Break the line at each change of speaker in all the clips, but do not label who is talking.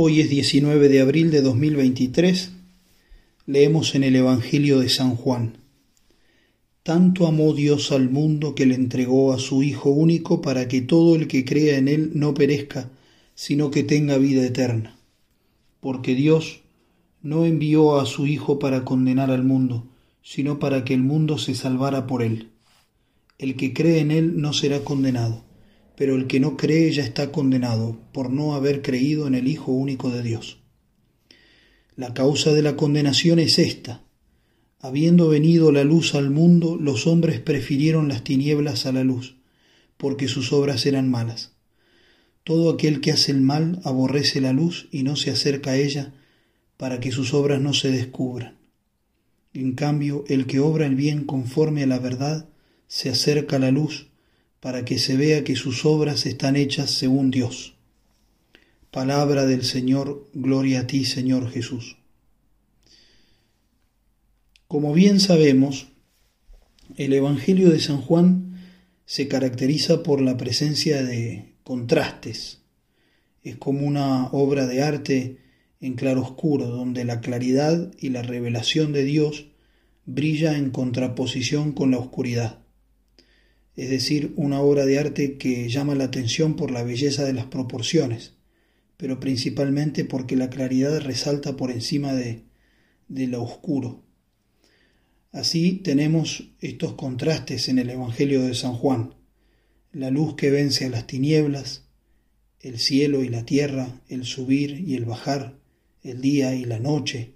Hoy es 19 de abril de 2023. Leemos en el Evangelio de San Juan. Tanto amó Dios al mundo que le entregó a su Hijo único para que todo el que crea en Él no perezca, sino que tenga vida eterna. Porque Dios no envió a su Hijo para condenar al mundo, sino para que el mundo se salvara por Él. El que cree en Él no será condenado pero el que no cree ya está condenado por no haber creído en el Hijo único de Dios. La causa de la condenación es esta. Habiendo venido la luz al mundo, los hombres prefirieron las tinieblas a la luz, porque sus obras eran malas. Todo aquel que hace el mal aborrece la luz y no se acerca a ella, para que sus obras no se descubran. En cambio, el que obra el bien conforme a la verdad, se acerca a la luz, para que se vea que sus obras están hechas según Dios. Palabra del Señor, gloria a ti, Señor Jesús. Como bien sabemos, el Evangelio de San Juan se caracteriza por la presencia de contrastes. Es como una obra de arte en claroscuro, donde la claridad y la revelación de Dios brilla en contraposición con la oscuridad es decir, una obra de arte que llama la atención por la belleza de las proporciones, pero principalmente porque la claridad resalta por encima de, de lo oscuro. Así tenemos estos contrastes en el Evangelio de San Juan, la luz que vence a las tinieblas, el cielo y la tierra, el subir y el bajar, el día y la noche,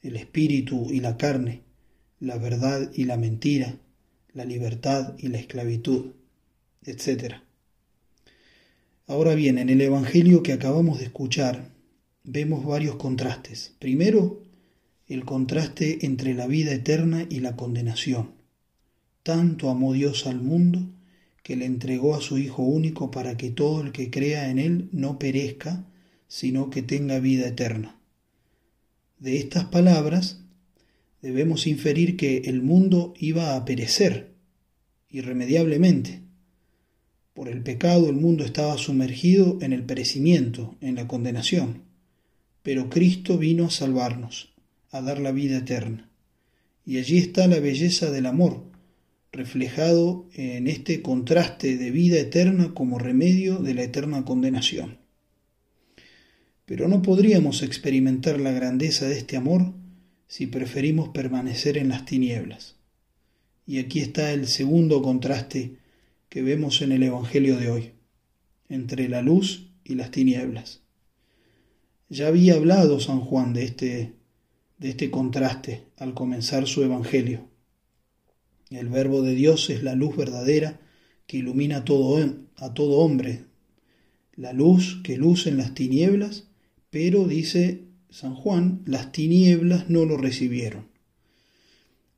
el espíritu y la carne, la verdad y la mentira, la libertad y la esclavitud, etc. Ahora bien, en el Evangelio que acabamos de escuchar, vemos varios contrastes. Primero, el contraste entre la vida eterna y la condenación. Tanto amó Dios al mundo que le entregó a su Hijo único para que todo el que crea en Él no perezca, sino que tenga vida eterna. De estas palabras debemos inferir que el mundo iba a perecer irremediablemente. Por el pecado el mundo estaba sumergido en el perecimiento, en la condenación. Pero Cristo vino a salvarnos, a dar la vida eterna. Y allí está la belleza del amor, reflejado en este contraste de vida eterna como remedio de la eterna condenación. Pero no podríamos experimentar la grandeza de este amor si preferimos permanecer en las tinieblas. Y aquí está el segundo contraste que vemos en el Evangelio de hoy, entre la luz y las tinieblas. Ya había hablado San Juan de este, de este contraste al comenzar su Evangelio. El Verbo de Dios es la luz verdadera que ilumina todo, a todo hombre, la luz que luce en las tinieblas, pero dice San Juan, las tinieblas no lo recibieron.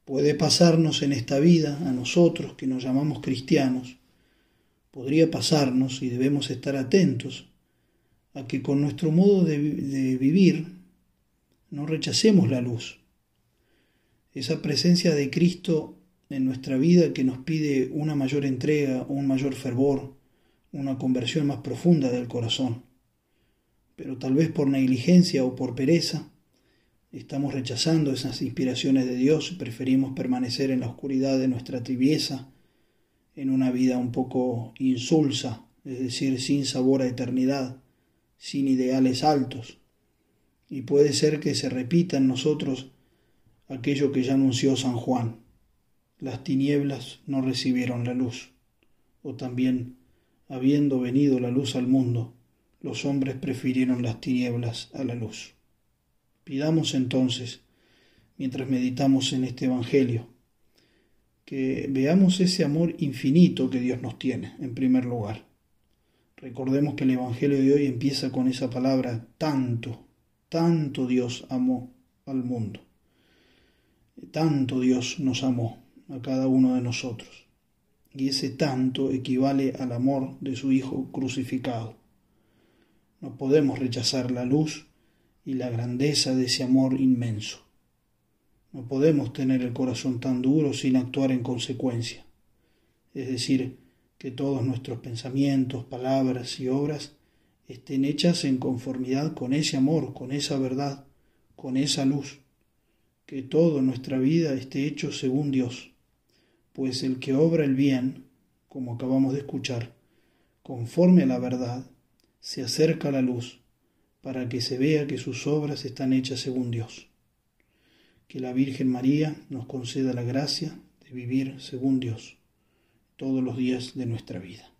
Puede pasarnos en esta vida, a nosotros que nos llamamos cristianos, podría pasarnos y debemos estar atentos a que con nuestro modo de, de vivir no rechacemos la luz. Esa presencia de Cristo en nuestra vida que nos pide una mayor entrega, un mayor fervor, una conversión más profunda del corazón pero tal vez por negligencia o por pereza, estamos rechazando esas inspiraciones de Dios y preferimos permanecer en la oscuridad de nuestra tibieza, en una vida un poco insulsa, es decir, sin sabor a eternidad, sin ideales altos. Y puede ser que se repita en nosotros aquello que ya anunció San Juan. Las tinieblas no recibieron la luz. O también, habiendo venido la luz al mundo, los hombres prefirieron las tinieblas a la luz. Pidamos entonces, mientras meditamos en este Evangelio, que veamos ese amor infinito que Dios nos tiene, en primer lugar. Recordemos que el Evangelio de hoy empieza con esa palabra tanto, tanto Dios amó al mundo. Tanto Dios nos amó a cada uno de nosotros. Y ese tanto equivale al amor de su Hijo crucificado. No podemos rechazar la luz y la grandeza de ese amor inmenso. No podemos tener el corazón tan duro sin actuar en consecuencia. Es decir, que todos nuestros pensamientos, palabras y obras estén hechas en conformidad con ese amor, con esa verdad, con esa luz, que todo en nuestra vida esté hecho según Dios, pues el que obra el bien, como acabamos de escuchar, conforme a la verdad, se acerca a la luz, para que se vea que sus obras están hechas según Dios. Que la Virgen María nos conceda la gracia de vivir según Dios todos los días de nuestra vida.